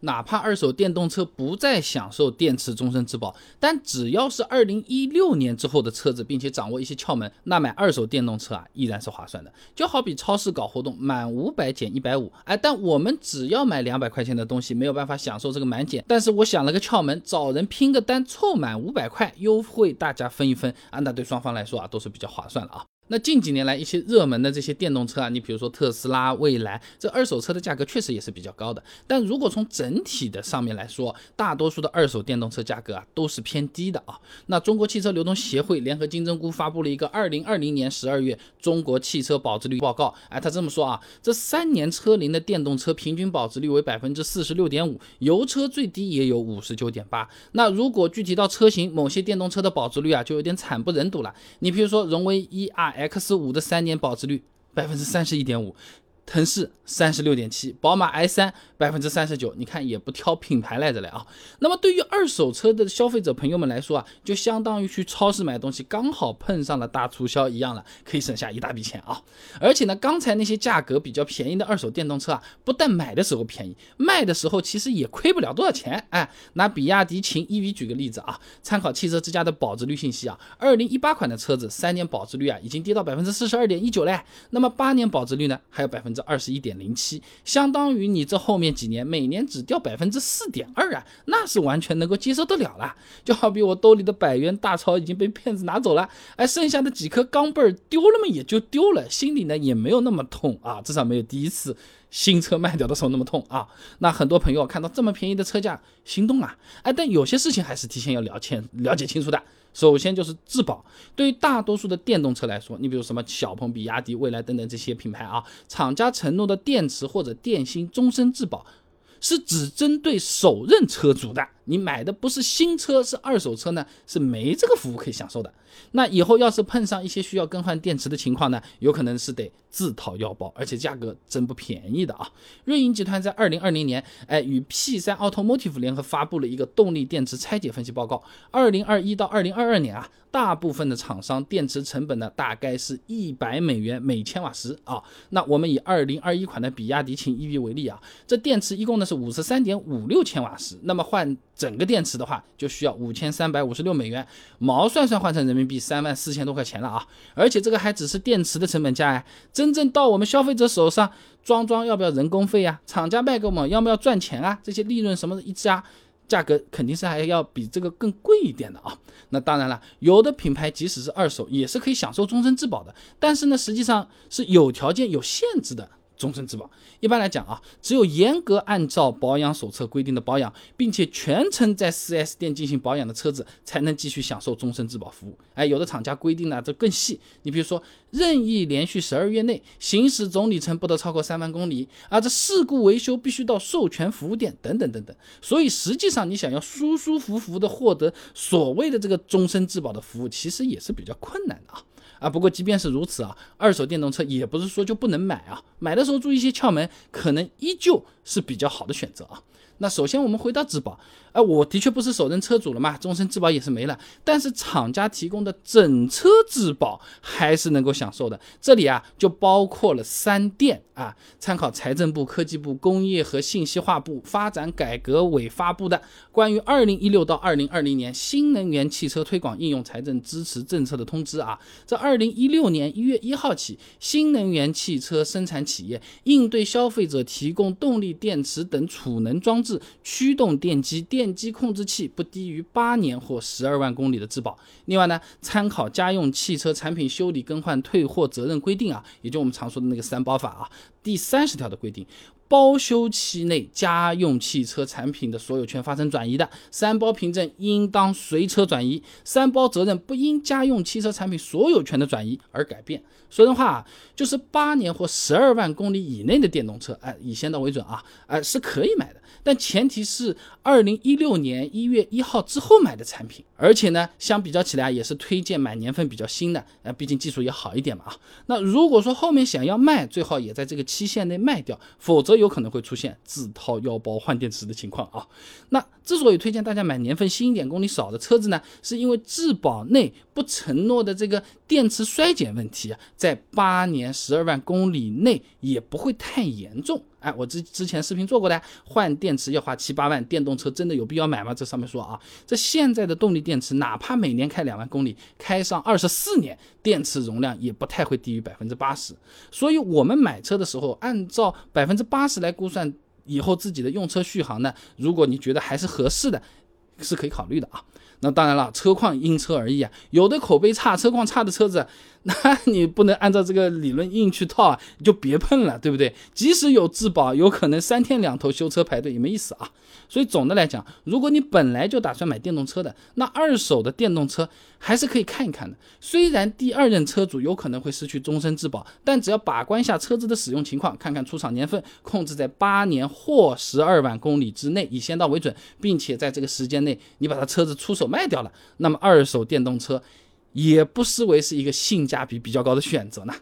哪怕二手电动车不再享受电池终身质保，但只要是二零一六年之后的车子，并且掌握一些窍门，那买二手电动车啊依然是划算的。就好比超市搞活动，满五百减一百五，哎，但我们只要买两百块钱的东西，没有办法享受这个满减。但是我想了个窍门，找人拼个单，凑满五百块优惠，大家分一分啊，那对双方来说啊都是比较划算了啊。那近几年来，一些热门的这些电动车啊，你比如说特斯拉、蔚来，这二手车的价格确实也是比较高的。但如果从整体的上面来说，大多数的二手电动车价格啊都是偏低的啊。那中国汽车流通协会联合金针菇发布了一个二零二零年十二月中国汽车保值率报告，哎，他这么说啊，这三年车龄的电动车平均保值率为百分之四十六点五，油车最低也有五十九点八。那如果具体到车型，某些电动车的保值率啊就有点惨不忍睹了。你比如说荣威 E R。X 五的三年保值率百分之三十一点五。腾势三十六点七，宝马 i 三百分之三十九，你看也不挑品牌来着嘞啊。那么对于二手车的消费者朋友们来说啊，就相当于去超市买东西，刚好碰上了大促销一样了，可以省下一大笔钱啊。而且呢，刚才那些价格比较便宜的二手电动车啊，不但买的时候便宜，卖的时候其实也亏不了多少钱。哎，拿比亚迪秦 EV 举个例子啊，参考汽车之家的保值率信息啊，二零一八款的车子三年保值率啊已经跌到百分之四十二点一九嘞，那么八年保值率呢还有百分之。二十一点零七，相当于你这后面几年每年只掉百分之四点二啊，那是完全能够接受得了了。就好比我兜里的百元大钞已经被骗子拿走了，哎，剩下的几颗钢镚儿丢了嘛，也就丢了，心里呢也没有那么痛啊，至少没有第一次新车卖掉的时候那么痛啊。那很多朋友看到这么便宜的车价心动啊，哎，但有些事情还是提前要了解了解清楚的。首先就是质保，对于大多数的电动车来说，你比如什么小鹏、比亚迪、蔚来等等这些品牌啊，厂家承诺的电池或者电芯终身质保，是只针对首任车主的。你买的不是新车，是二手车呢，是没这个服务可以享受的。那以后要是碰上一些需要更换电池的情况呢，有可能是得自掏腰包，而且价格真不便宜的啊。瑞银集团在二零二零年，哎，与 P 三 Automotive 联合发布了一个动力电池拆解分析报告。二零二一到二零二二年啊，大部分的厂商电池成本呢，大概是一百美元每千瓦时啊。那我们以二零二一款的比亚迪秦 EV 为例啊，这电池一共呢是五十三点五六千瓦时，那么换整个电池的话，就需要五千三百五十六美元，毛算算换成人民币三万四千多块钱了啊！而且这个还只是电池的成本价哎，真正到我们消费者手上装装要不要人工费呀？厂家卖给我们要不要赚钱啊？这些利润什么的一加，价格肯定是还要比这个更贵一点的啊！那当然了，有的品牌即使是二手也是可以享受终身质保的，但是呢，实际上是有条件有限制的。终身质保，一般来讲啊，只有严格按照保养手册规定的保养，并且全程在 4S 店进行保养的车子，才能继续享受终身质保服务。哎，有的厂家规定呢，这更细。你比如说，任意连续十二月内行驶总里程不得超过三万公里，啊，这事故维修必须到授权服务店等等等等。所以实际上，你想要舒舒服服的获得所谓的这个终身质保的服务，其实也是比较困难的啊。啊，不过即便是如此啊，二手电动车也不是说就不能买啊，买的时候注意一些窍门，可能依旧是比较好的选择啊。那首先我们回到质保，哎，我的确不是首任车主了嘛，终身质保也是没了，但是厂家提供的整车质保还是能够享受的。这里啊就包括了三电啊，参考财政部、科技部、工业和信息化部发展改革委发布的关于二零一六到二零二零年新能源汽车推广应用财政支持政策的通知啊，在二零一六年一月一号起，新能源汽车生产企业应对消费者提供动力电池等储能装置。驱动电机、电机控制器不低于八年或十二万公里的质保。另外呢，参考家用汽车产品修理更换退货责任规定啊，也就我们常说的那个三包法啊，第三十条的规定。包修期内，家用汽车产品的所有权发生转移的，三包凭证应当随车转移，三包责任不因家用汽车产品所有权的转移而改变。说人话啊，就是八年或十二万公里以内的电动车，哎，以先到为准啊，哎，是可以买的，但前提是二零一六年一月一号之后买的产品，而且呢，相比较起来也是推荐买年份比较新的，呃，毕竟技术也好一点嘛啊。那如果说后面想要卖，最好也在这个期限内卖掉，否则。有可能会出现自掏腰包换电池的情况啊。那之所以推荐大家买年份新一点、公里少的车子呢，是因为质保内不承诺的这个电池衰减问题啊，在八年十二万公里内也不会太严重哎，我之之前视频做过的，换电池要花七八万，电动车真的有必要买吗？这上面说啊，这现在的动力电池，哪怕每年开两万公里，开上二十四年，电池容量也不太会低于百分之八十。所以，我们买车的时候，按照百分之八十来估算以后自己的用车续航呢，如果你觉得还是合适的，是可以考虑的啊。那当然了，车况因车而异啊，有的口碑差、车况差的车子，那你不能按照这个理论硬去套啊，你就别碰了，对不对？即使有质保，有可能三天两头修车排队也没意思啊。所以总的来讲，如果你本来就打算买电动车的，那二手的电动车还是可以看一看的。虽然第二任车主有可能会失去终身质保，但只要把关一下车子的使用情况，看看出厂年份，控制在八年或十二万公里之内，以先到为准，并且在这个时间内你把它车子出手卖掉了，那么二手电动车也不失为是一个性价比比较高的选择呢。